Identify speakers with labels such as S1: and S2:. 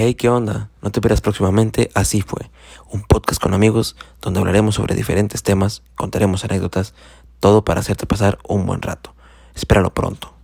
S1: Hey, ¿qué onda? No te pierdas próximamente Así fue, un podcast con amigos donde hablaremos sobre diferentes temas, contaremos anécdotas, todo para hacerte pasar un buen rato. Espéralo pronto.